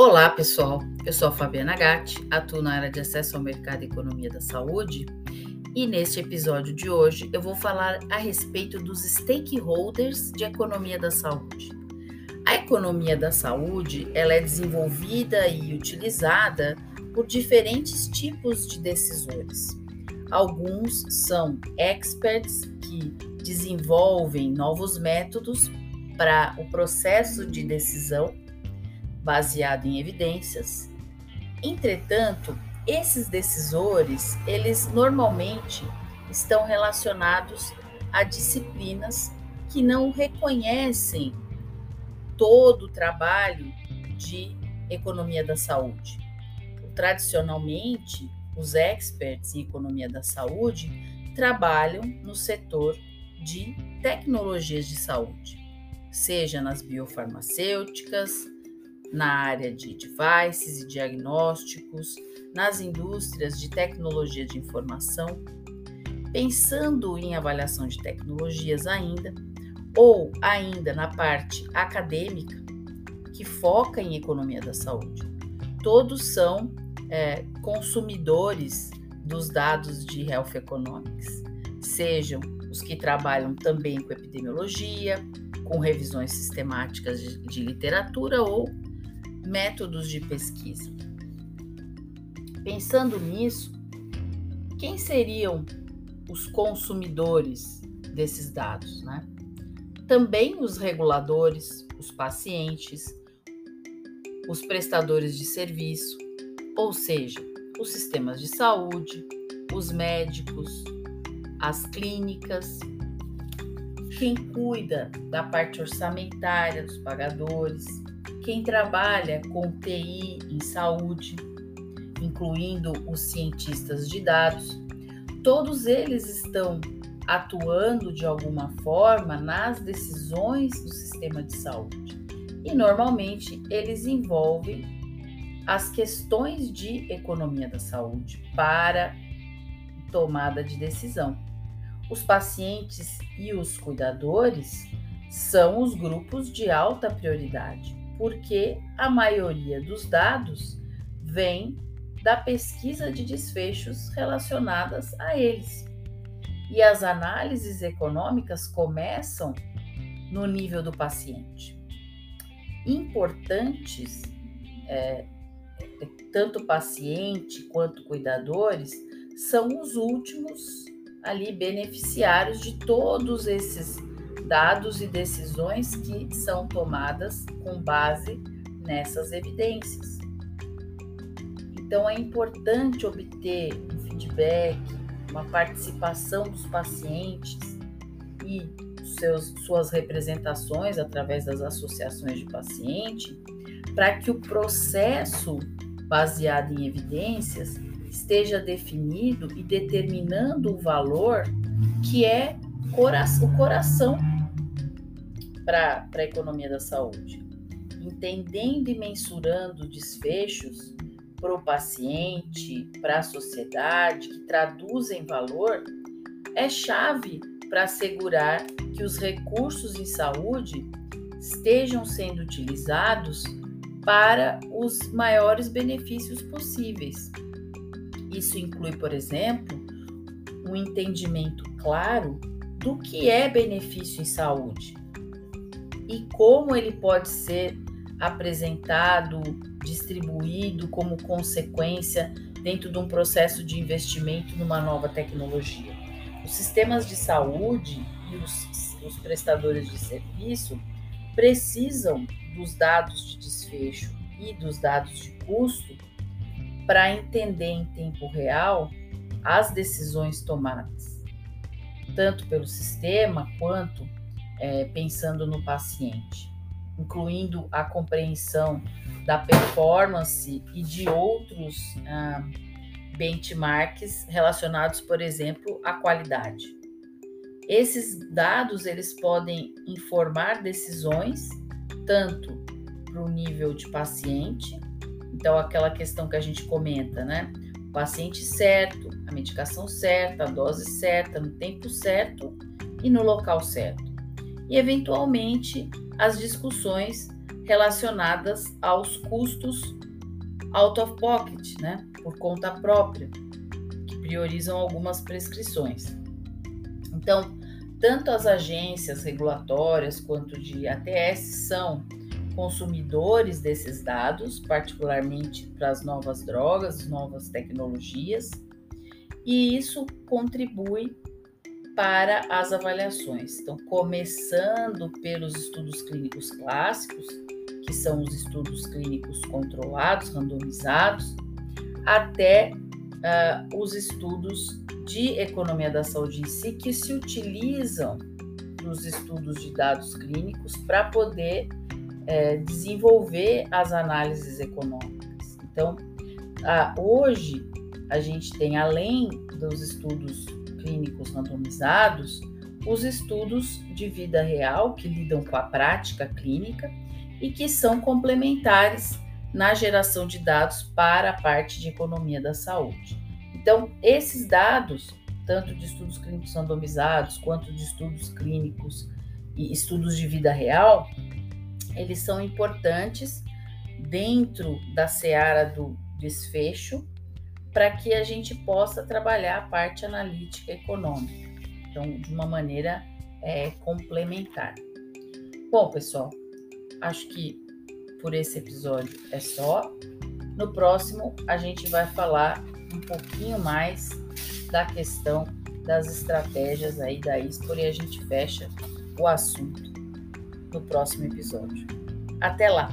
Olá, pessoal. Eu sou a Fabiana Gatti, atuo na área de acesso ao mercado e economia da saúde. E neste episódio de hoje eu vou falar a respeito dos stakeholders de economia da saúde. A economia da saúde, ela é desenvolvida e utilizada por diferentes tipos de decisores. Alguns são experts que desenvolvem novos métodos para o processo de decisão baseado em evidências. Entretanto, esses decisores, eles normalmente estão relacionados a disciplinas que não reconhecem todo o trabalho de economia da saúde. Tradicionalmente, os experts em economia da saúde trabalham no setor de tecnologias de saúde, seja nas biofarmacêuticas, na área de devices e diagnósticos, nas indústrias de tecnologia de informação, pensando em avaliação de tecnologias ainda, ou ainda na parte acadêmica, que foca em economia da saúde. Todos são é, consumidores dos dados de Health Economics, sejam os que trabalham também com epidemiologia, com revisões sistemáticas de, de literatura ou métodos de pesquisa. Pensando nisso, quem seriam os consumidores desses dados, né? Também os reguladores, os pacientes, os prestadores de serviço, ou seja, os sistemas de saúde, os médicos, as clínicas, quem cuida da parte orçamentária dos pagadores, quem trabalha com TI em saúde, incluindo os cientistas de dados, todos eles estão atuando de alguma forma nas decisões do sistema de saúde. E normalmente eles envolvem as questões de economia da saúde para tomada de decisão. Os pacientes e os cuidadores são os grupos de alta prioridade porque a maioria dos dados vem da pesquisa de desfechos relacionadas a eles. E as análises econômicas começam no nível do paciente. Importantes, é, tanto paciente quanto cuidadores, são os últimos ali beneficiários de todos esses dados e decisões que são tomadas com base nessas evidências. Então é importante obter um feedback, uma participação dos pacientes e seus, suas representações através das associações de paciente, para que o processo baseado em evidências esteja definido e determinando o valor que é o coração para a economia da saúde. Entendendo e mensurando desfechos para o paciente, para a sociedade, que traduzem valor, é chave para assegurar que os recursos em saúde estejam sendo utilizados para os maiores benefícios possíveis. Isso inclui, por exemplo, um entendimento claro do que é benefício em saúde, e como ele pode ser apresentado, distribuído como consequência dentro de um processo de investimento numa nova tecnologia. Os sistemas de saúde e os, os prestadores de serviço precisam dos dados de desfecho e dos dados de custo para entender em tempo real as decisões tomadas, tanto pelo sistema quanto é, pensando no paciente, incluindo a compreensão da performance e de outros ah, benchmarks relacionados, por exemplo, à qualidade. Esses dados eles podem informar decisões tanto para o nível de paciente, então aquela questão que a gente comenta, né? O paciente certo, a medicação certa, a dose certa, no tempo certo e no local certo e, eventualmente, as discussões relacionadas aos custos out of pocket, né, por conta própria, que priorizam algumas prescrições. Então, tanto as agências regulatórias quanto de ATS são consumidores desses dados, particularmente para as novas drogas, novas tecnologias, e isso contribui para as avaliações. Então, começando pelos estudos clínicos clássicos, que são os estudos clínicos controlados, randomizados, até uh, os estudos de economia da saúde em si, que se utilizam dos estudos de dados clínicos para poder é, desenvolver as análises econômicas. Então, uh, hoje a gente tem, além dos estudos clínicos randomizados, os estudos de vida real que lidam com a prática clínica e que são complementares na geração de dados para a parte de economia da saúde. Então, esses dados, tanto de estudos clínicos randomizados quanto de estudos clínicos e estudos de vida real, eles são importantes dentro da seara do desfecho para que a gente possa trabalhar a parte analítica econômica, então de uma maneira é, complementar. Bom, pessoal, acho que por esse episódio é só. No próximo, a gente vai falar um pouquinho mais da questão das estratégias aí da Expor e a gente fecha o assunto no próximo episódio. Até lá!